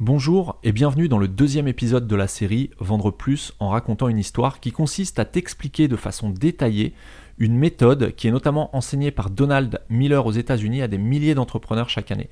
Bonjour et bienvenue dans le deuxième épisode de la série Vendre plus en racontant une histoire qui consiste à t'expliquer de façon détaillée une méthode qui est notamment enseignée par Donald Miller aux États-Unis à des milliers d'entrepreneurs chaque année.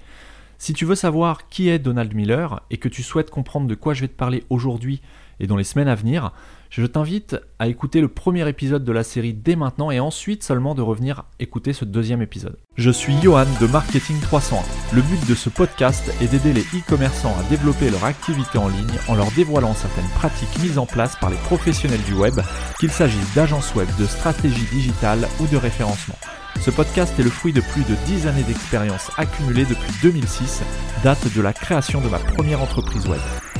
Si tu veux savoir qui est Donald Miller et que tu souhaites comprendre de quoi je vais te parler aujourd'hui et dans les semaines à venir, je t'invite à écouter le premier épisode de la série dès maintenant et ensuite seulement de revenir écouter ce deuxième épisode. Je suis Johan de Marketing 301. Le but de ce podcast est d'aider les e-commerçants à développer leur activité en ligne en leur dévoilant certaines pratiques mises en place par les professionnels du web, qu'il s'agisse d'agences web, de stratégie digitale ou de référencement. Ce podcast est le fruit de plus de 10 années d'expérience accumulée depuis 2006, date de la création de ma première entreprise web.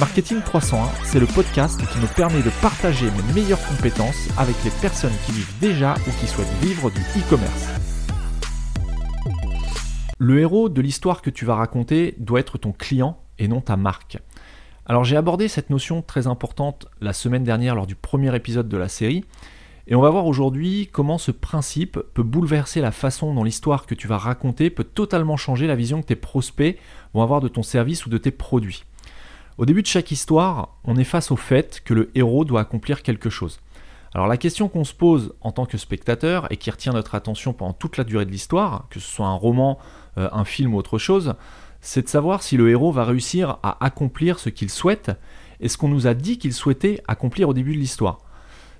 Marketing 301, c'est le podcast qui me permet de partager mes meilleures compétences avec les personnes qui vivent déjà ou qui souhaitent vivre du e-commerce. Le héros de l'histoire que tu vas raconter doit être ton client et non ta marque. Alors j'ai abordé cette notion très importante la semaine dernière lors du premier épisode de la série, et on va voir aujourd'hui comment ce principe peut bouleverser la façon dont l'histoire que tu vas raconter peut totalement changer la vision que tes prospects vont avoir de ton service ou de tes produits. Au début de chaque histoire, on est face au fait que le héros doit accomplir quelque chose. Alors la question qu'on se pose en tant que spectateur et qui retient notre attention pendant toute la durée de l'histoire, que ce soit un roman, euh, un film ou autre chose, c'est de savoir si le héros va réussir à accomplir ce qu'il souhaite et ce qu'on nous a dit qu'il souhaitait accomplir au début de l'histoire.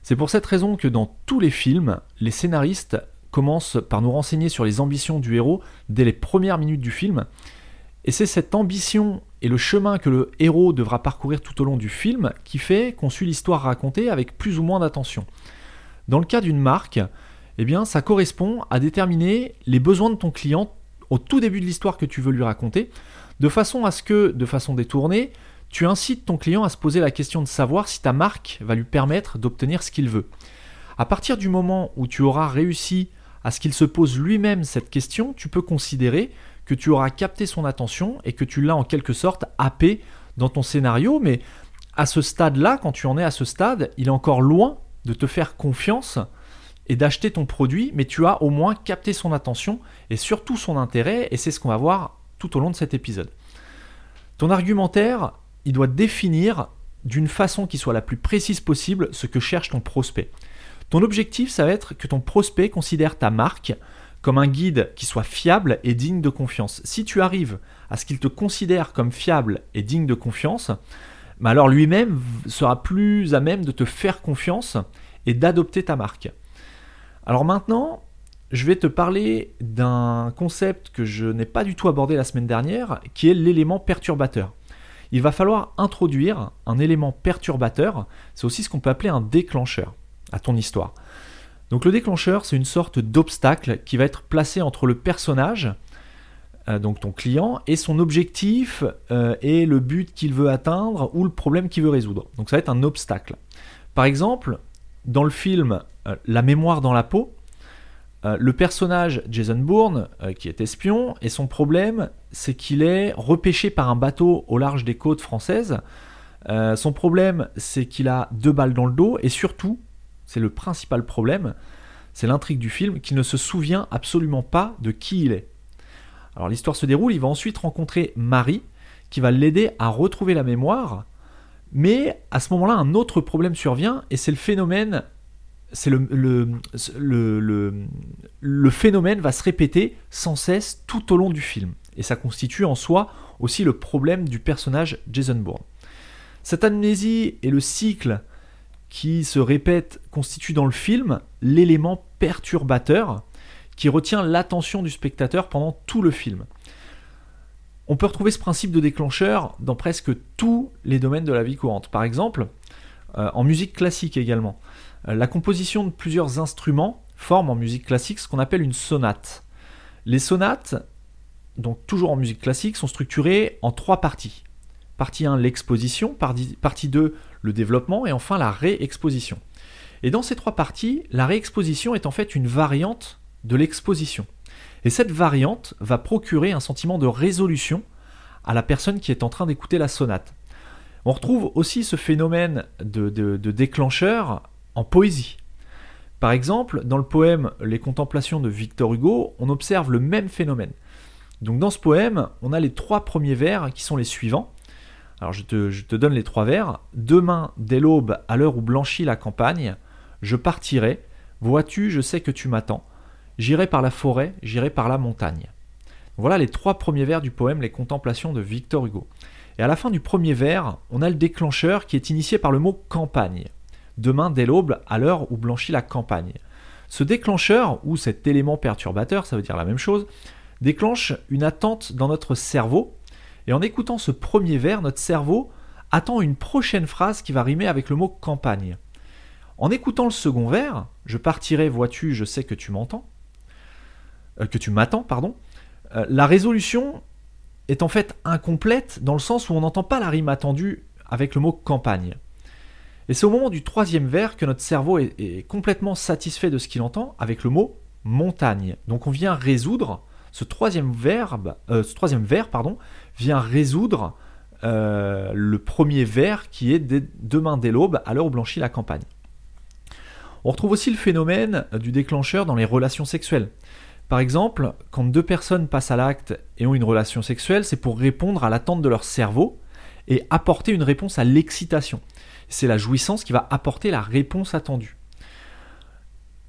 C'est pour cette raison que dans tous les films, les scénaristes commencent par nous renseigner sur les ambitions du héros dès les premières minutes du film et c'est cette ambition et le chemin que le héros devra parcourir tout au long du film qui fait qu'on suit l'histoire racontée avec plus ou moins d'attention. Dans le cas d'une marque, eh bien, ça correspond à déterminer les besoins de ton client au tout début de l'histoire que tu veux lui raconter, de façon à ce que, de façon détournée, tu incites ton client à se poser la question de savoir si ta marque va lui permettre d'obtenir ce qu'il veut. À partir du moment où tu auras réussi à ce qu'il se pose lui-même cette question, tu peux considérer que tu auras capté son attention et que tu l'as en quelque sorte happé dans ton scénario. Mais à ce stade-là, quand tu en es à ce stade, il est encore loin de te faire confiance et d'acheter ton produit, mais tu as au moins capté son attention et surtout son intérêt, et c'est ce qu'on va voir tout au long de cet épisode. Ton argumentaire, il doit définir d'une façon qui soit la plus précise possible ce que cherche ton prospect. Ton objectif, ça va être que ton prospect considère ta marque comme un guide qui soit fiable et digne de confiance. Si tu arrives à ce qu'il te considère comme fiable et digne de confiance, alors lui-même sera plus à même de te faire confiance et d'adopter ta marque. Alors maintenant, je vais te parler d'un concept que je n'ai pas du tout abordé la semaine dernière, qui est l'élément perturbateur. Il va falloir introduire un élément perturbateur, c'est aussi ce qu'on peut appeler un déclencheur à ton histoire. Donc le déclencheur, c'est une sorte d'obstacle qui va être placé entre le personnage, euh, donc ton client, et son objectif euh, et le but qu'il veut atteindre ou le problème qu'il veut résoudre. Donc ça va être un obstacle. Par exemple, dans le film euh, La mémoire dans la peau, le personnage Jason Bourne, qui est espion, et son problème, c'est qu'il est repêché par un bateau au large des côtes françaises. son problème, c'est qu'il a deux balles dans le dos, et surtout, c'est le principal problème, c'est l'intrigue du film, qu'il ne se souvient absolument pas de qui il est. Alors l'histoire se déroule, il va ensuite rencontrer Marie, qui va l'aider à retrouver la mémoire, mais à ce moment-là, un autre problème survient, et c'est le phénomène, c'est le, le, le, phénomène va se répéter sans cesse tout au long du film. Et ça constitue en soi aussi le problème du personnage Jason Bourne. Cette amnésie et le cycle qui se répète constitue dans le film l'élément perturbateur qui retient l'attention du spectateur pendant tout le film. On peut retrouver ce principe de déclencheur dans presque tous les domaines de la vie courante. Par exemple, euh, en musique classique également. Euh, la composition de plusieurs instruments forme en musique classique ce qu'on appelle une sonate. Les sonates, donc toujours en musique classique, sont structurées en trois parties. Partie 1, l'exposition. Partie 2, le développement. Et enfin, la réexposition. Et dans ces trois parties, la réexposition est en fait une variante de l'exposition. Et cette variante va procurer un sentiment de résolution à la personne qui est en train d'écouter la sonate. On retrouve aussi ce phénomène de, déclencheur en poésie. Par exemple, dans le poème Les Contemplations de Victor Hugo, on observe le même phénomène. Donc dans ce poème, on a les trois premiers vers qui sont les suivants. Alors je te, donne les trois vers. Demain, dès l'aube, à l'heure où blanchit la campagne, je partirai. Vois-tu, je sais que tu m'attends. J'irai par la forêt, j'irai par la montagne. Voilà les trois premiers vers du poème Les Contemplations de Victor Hugo. Et à la fin du premier vers, on a le déclencheur qui est initié par le mot campagne. Demain dès l'aube, à l'heure où blanchit la campagne. Ce déclencheur, ou cet élément perturbateur, ça veut dire la même chose, déclenche une attente dans notre cerveau. Et en écoutant ce premier vers, notre cerveau attend une prochaine phrase qui va rimer avec le mot campagne. En écoutant le second vers, je partirai, vois-tu, je sais que tu m'entends, euh, que tu m'attends, pardon, euh, la résolution est en fait incomplète dans le sens où on n'entend pas la rime attendue avec le mot campagne. Et c'est au moment du troisième vers que notre cerveau est, complètement satisfait de ce qu'il entend avec le mot montagne. Donc on vient résoudre ce troisième verbe, euh, vers vient résoudre le premier vers qui est demain dès l'aube à l'heure où blanchit la campagne. On retrouve aussi le phénomène du déclencheur dans les relations sexuelles. Par exemple, quand deux personnes passent à l'acte et ont une relation sexuelle, c'est pour répondre à l'attente de leur cerveau et apporter une réponse à l'excitation. C'est la jouissance qui va apporter la réponse attendue.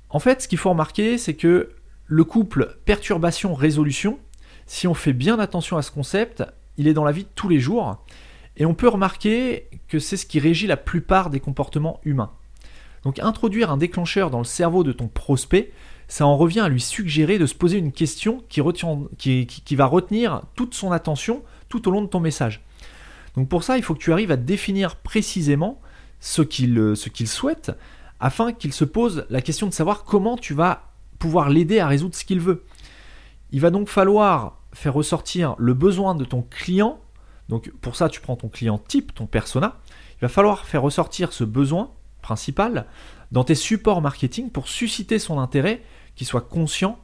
En fait, ce qu'il faut remarquer, c'est que le couple perturbation-résolution, si on fait bien attention à ce concept, il est dans la vie de tous les jours, et on peut remarquer que c'est ce qui régit la plupart des comportements humains. Donc introduire un déclencheur dans le cerveau de ton prospect, ça en revient à lui suggérer de se poser une question qui, va retenir toute son attention tout au long de ton message. Donc pour ça, il faut que tu arrives à définir précisément ce qu'il souhaite afin qu'il se pose la question de savoir comment tu vas pouvoir l'aider à résoudre ce qu'il veut. Il va donc falloir faire ressortir le besoin de ton client. Donc pour ça, tu prends ton client type, ton persona. Il va falloir faire ressortir ce besoin principal dans tes supports marketing pour susciter son intérêt qu'il soit conscient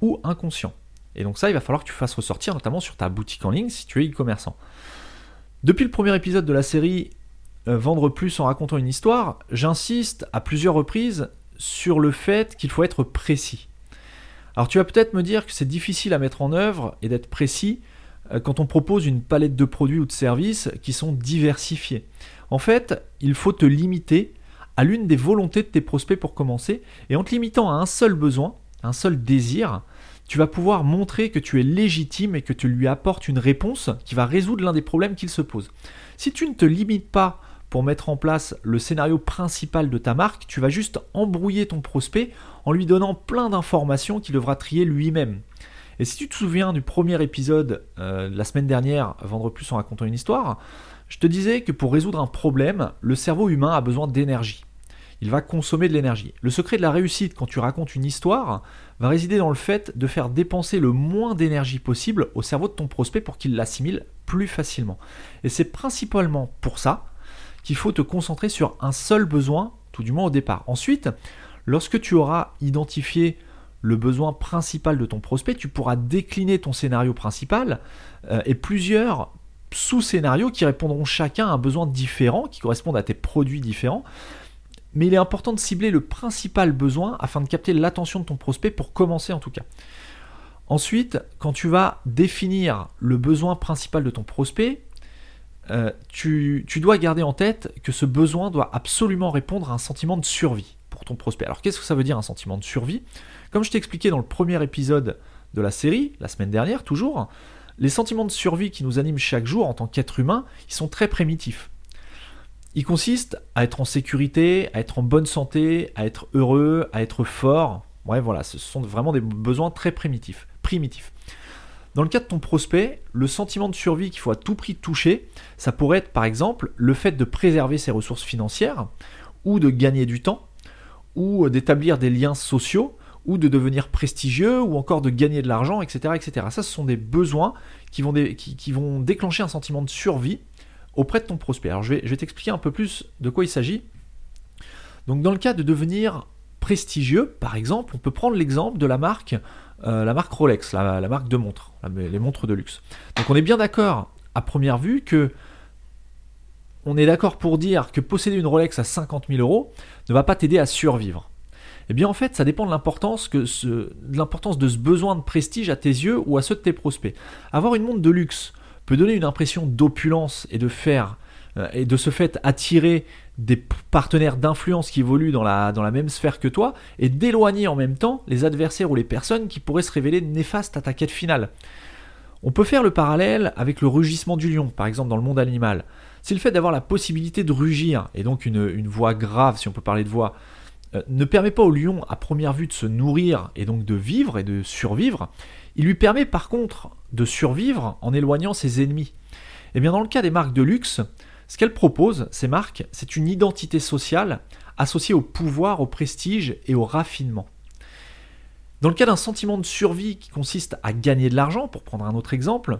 ou inconscient. Et donc ça, il va falloir que tu fasses ressortir, notamment sur ta boutique en ligne si tu es e-commerçant. Depuis le premier épisode de la série euh, Vendre plus en racontant une histoire, j'insiste à plusieurs reprises sur le fait qu'il faut être précis. Alors tu vas peut-être me dire que c'est difficile à mettre en œuvre et d'être précis euh, quand on propose une palette de produits ou de services qui sont diversifiés. En fait, il faut te limiter à l'une des volontés de tes prospects pour commencer, et en te limitant à un seul besoin, un seul désir, tu vas pouvoir montrer que tu es légitime et que tu lui apportes une réponse qui va résoudre l'un des problèmes qu'il se pose. Si tu ne te limites pas pour mettre en place le scénario principal de ta marque, tu vas juste embrouiller ton prospect en lui donnant plein d'informations qu'il devra trier lui-même. Et si tu te souviens du premier épisode euh, la semaine dernière, Vendre plus en racontant une histoire, je te disais que pour résoudre un problème, le cerveau humain a besoin d'énergie. Il va consommer de l'énergie. Le secret de la réussite quand tu racontes une histoire va résider dans le fait de faire dépenser le moins d'énergie possible au cerveau de ton prospect pour qu'il l'assimile plus facilement. Et c'est principalement pour ça qu'il faut te concentrer sur un seul besoin, tout du moins au départ. Ensuite, lorsque tu auras identifié le besoin principal de ton prospect, tu pourras décliner ton scénario principal euh, et plusieurs sous-scénarios qui répondront chacun à un besoin différent, qui correspondent à tes produits différents. Mais il est important de cibler le principal besoin afin de capter l'attention de ton prospect pour commencer en tout cas. Ensuite, quand tu vas définir le besoin principal de ton prospect, euh, tu, tu, dois garder en tête que ce besoin doit absolument répondre à un sentiment de survie pour ton prospect. Alors qu'est-ce que ça veut dire un sentiment de survie? Comme je t'ai expliqué dans le premier épisode de la série, la semaine dernière toujours, les sentiments de survie qui nous animent chaque jour en tant qu'être humain, ils sont très primitifs. Ils consistent à être en sécurité, à être en bonne santé, à être heureux, à être fort. Ouais, voilà, ce sont vraiment des besoins très primitifs. primitifs. Dans le cas de ton prospect, le sentiment de survie qu'il faut à tout prix toucher, ça pourrait être par exemple le fait de préserver ses ressources financières, ou de gagner du temps, ou d'établir des liens sociaux, ou de devenir prestigieux, ou encore de gagner de l'argent, etc., etc. Ça, ce sont des besoins qui vont, qui, vont déclencher un sentiment de survie auprès de ton prospect. Alors je vais, je vais t'expliquer un peu plus de quoi il s'agit. Donc dans le cas de devenir prestigieux, par exemple, on peut prendre l'exemple de la marque, euh, la marque Rolex, la, marque de montres, les montres de luxe. Donc on est bien d'accord à première vue que on est d'accord pour dire que posséder une Rolex à 50 000 euros ne va pas t'aider à survivre. Eh bien en fait, ça dépend de l'importance, que de l'importance de ce besoin de prestige à tes yeux ou à ceux de tes prospects. Avoir une montre de luxe peut donner une impression d'opulence et de faire et de ce fait attirer des partenaires d'influence qui évoluent dans la, dans la même sphère que toi et d'éloigner en même temps les adversaires ou les personnes qui pourraient se révéler néfastes à ta quête finale. On peut faire le parallèle avec le rugissement du lion, par exemple dans le monde animal. Si le fait d'avoir la possibilité de rugir, et donc une, voix grave, si on peut parler de voix, euh, ne permet pas au lion à première vue de se nourrir et donc de vivre et de survivre, il lui permet par contre de survivre en éloignant ses ennemis. Et eh bien dans le cas des marques de luxe, ce qu'elles proposent, ces marques, c'est une identité sociale associée au pouvoir, au prestige et au raffinement. Dans le cas d'un sentiment de survie qui consiste à gagner de l'argent, pour prendre un autre exemple,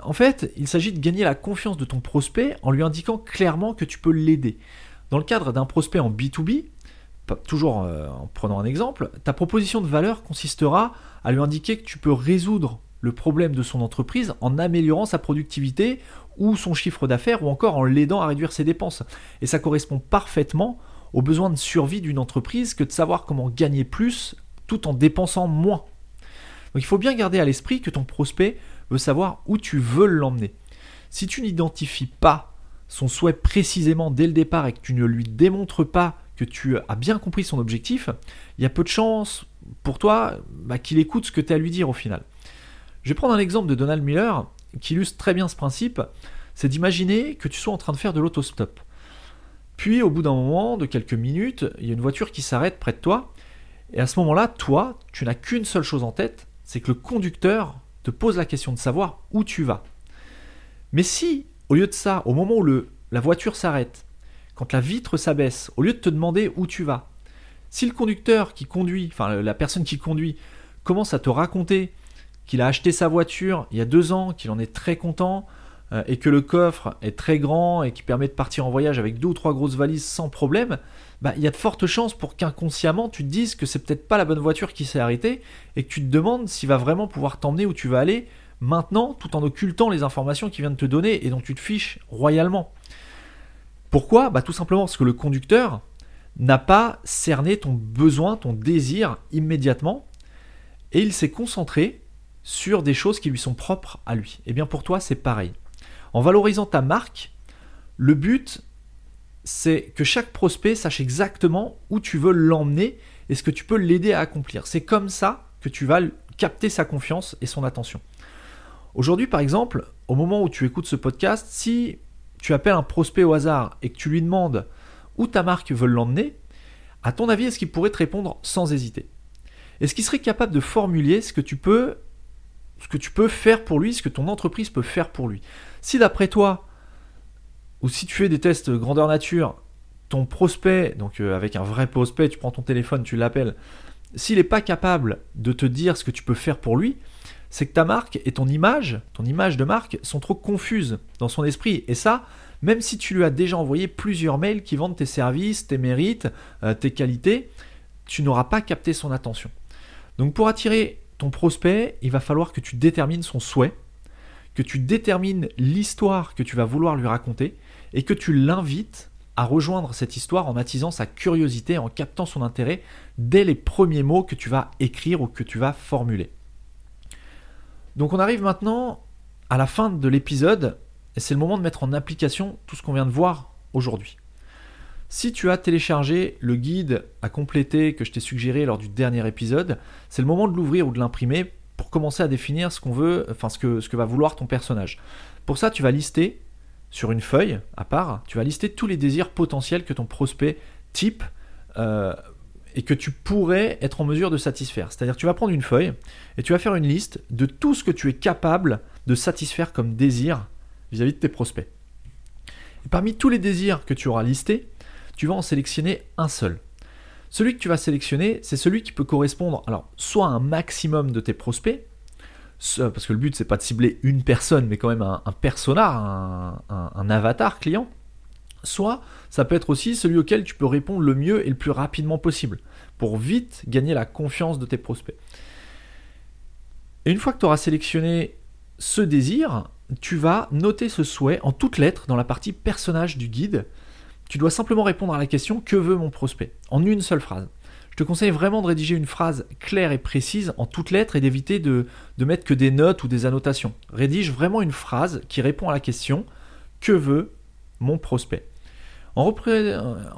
en fait, il s'agit de gagner la confiance de ton prospect en lui indiquant clairement que tu peux l'aider. Dans le cadre d'un prospect en B2B, toujours euh, en prenant un exemple, ta proposition de valeur consistera à lui indiquer que tu peux résoudre le problème de son entreprise en améliorant sa productivité ou son chiffre d'affaires ou encore en l'aidant à réduire ses dépenses. Et ça correspond parfaitement aux besoins de survie d'une entreprise que de savoir comment gagner plus tout en dépensant moins. Donc il faut bien garder à l'esprit que ton prospect veut savoir où tu veux l'emmener. Si tu n'identifies pas son souhait précisément dès le départ et que tu ne lui démontres pas que tu as bien compris son objectif, il y a peu de chances pour toi bah, qu'il écoute ce que tu as à lui dire au final. Je vais prendre un exemple de Donald Miller qui illustre très bien ce principe, c'est d'imaginer que tu sois en train de faire de l'autostop. Puis au bout d'un moment, de quelques minutes, il y a une voiture qui s'arrête près de toi, et à ce moment-là, toi, tu n'as qu'une seule chose en tête, c'est que le conducteur te pose la question de savoir où tu vas. Mais si, au lieu de ça, au moment où le, la voiture s'arrête, quand la vitre s'abaisse, au lieu de te demander où tu vas, si le conducteur qui conduit, enfin la personne qui conduit, commence à te raconter qu'il a acheté sa voiture il y a deux ans, qu'il en est très content, euh, et que le coffre est très grand et qui permet de partir en voyage avec deux ou trois grosses valises sans problème, bah, il y a de fortes chances pour qu'inconsciemment tu te dises que c'est peut-être pas la bonne voiture qui s'est arrêtée et que tu te demandes s'il va vraiment pouvoir t'emmener où tu vas aller maintenant tout en occultant les informations qu'il vient de te donner et dont tu te fiches royalement. Pourquoi? Bah, Tout simplement parce que le conducteur n'a pas cerné ton besoin, ton désir immédiatement et il s'est concentré sur des choses qui lui sont propres à lui. Et eh bien pour toi, c'est pareil. En valorisant ta marque, le but, c'est que chaque prospect sache exactement où tu veux l'emmener et ce que tu peux l'aider à accomplir. C'est comme ça que tu vas capter sa confiance et son attention. Aujourd'hui, par exemple, au moment où tu écoutes ce podcast, si tu appelles un prospect au hasard et que tu lui demandes où ta marque veut l'emmener, à ton avis, est-ce qu'il pourrait te répondre sans hésiter? Est-ce qu'il serait capable de formuler ce que tu peux ce que tu peux faire pour lui, ce que ton entreprise peut faire pour lui. Si d'après toi, ou si tu fais des tests grandeur nature, ton prospect, donc euh, avec un vrai prospect, tu prends ton téléphone, tu l'appelles, s'il n'est pas capable de te dire ce que tu peux faire pour lui, c'est que ta marque et ton image, ton image de marque, sont trop confuses dans son esprit. Et ça, même si tu lui as déjà envoyé plusieurs mails qui vendent tes services, tes mérites, euh, tes qualités, tu n'auras pas capté son attention. Donc pour attirer ton prospect, il va falloir que tu détermines son souhait, que tu détermines l'histoire que tu vas vouloir lui raconter et que tu l'invites à rejoindre cette histoire en attisant sa curiosité, en captant son intérêt dès les premiers mots que tu vas écrire ou que tu vas formuler. Donc on arrive maintenant à la fin de l'épisode et c'est le moment de mettre en application tout ce qu'on vient de voir aujourd'hui. Si tu as téléchargé le guide à compléter que je t'ai suggéré lors du dernier épisode, c'est le moment de l'ouvrir ou de l'imprimer pour commencer à définir ce qu'on veut, enfin que, ce que va vouloir ton personnage. Pour ça, tu vas lister sur une feuille à part, tu vas lister tous les désirs potentiels que ton prospect type euh, et que tu pourrais être en mesure de satisfaire. C'est-à-dire tu vas prendre une feuille et tu vas faire une liste de tout ce que tu es capable de satisfaire comme désir vis-à-vis -vis de tes prospects. Parmi tous les désirs que tu auras listés, tu vas en sélectionner un seul. Celui que tu vas sélectionner, c'est celui qui peut correspondre alors soit à un maximum de tes prospects, parce que le but c'est pas de cibler une personne, mais quand même un, persona, un, avatar client. Soit ça peut être aussi celui auquel tu peux répondre le mieux et le plus rapidement possible, pour vite gagner la confiance de tes prospects. Et une fois que tu auras sélectionné ce désir, tu vas noter ce souhait en toutes lettres dans la partie personnage du guide. Tu dois simplement répondre à la question que veut mon prospect? En une seule phrase. Je te conseille vraiment de rédiger une phrase claire et précise en toutes lettres et d'éviter de, mettre que des notes ou des annotations. Rédige vraiment une phrase qui répond à la question que veut mon prospect? En,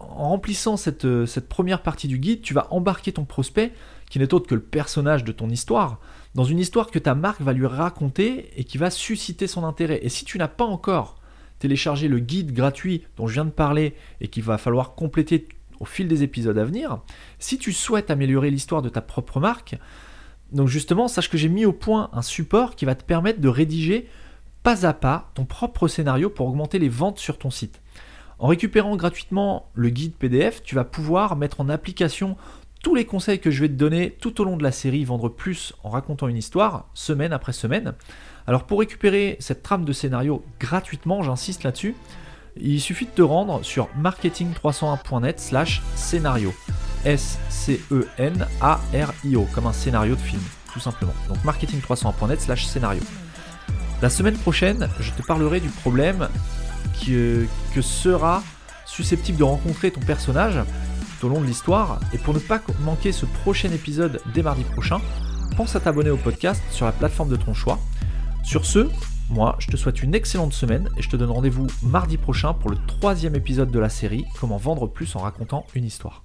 remplissant cette, cette première partie du guide, tu vas embarquer ton prospect, qui n'est autre que le personnage de ton histoire, dans une histoire que ta marque va lui raconter et qui va susciter son intérêt. Et si tu n'as pas encore téléchargé le guide gratuit dont je viens de parler et qu'il va falloir compléter au fil des épisodes à venir, si tu souhaites améliorer l'histoire de ta propre marque, donc justement, sache que j'ai mis au point un support qui va te permettre de rédiger pas à pas ton propre scénario pour augmenter les ventes sur ton site. En récupérant gratuitement le guide PDF, tu vas pouvoir mettre en application tous les conseils que je vais te donner tout au long de la série Vendre plus en racontant une histoire, semaine après semaine. Alors pour récupérer cette trame de scénario gratuitement, j'insiste là-dessus, il suffit de te rendre sur marketing301.net slash scénario. S-C-E-N-A-R-I-O, comme un scénario de film, tout simplement. Donc marketing301.net slash scénario. La semaine prochaine, je te parlerai du problème que, que sera susceptible de rencontrer ton personnage au long de l'histoire. Et pour ne pas manquer ce prochain épisode dès mardi prochain, pense à t'abonner au podcast sur la plateforme de ton choix. Sur ce, moi, je te souhaite une excellente semaine et je te donne rendez-vous mardi prochain pour le troisième épisode de la série Comment vendre plus en racontant une histoire.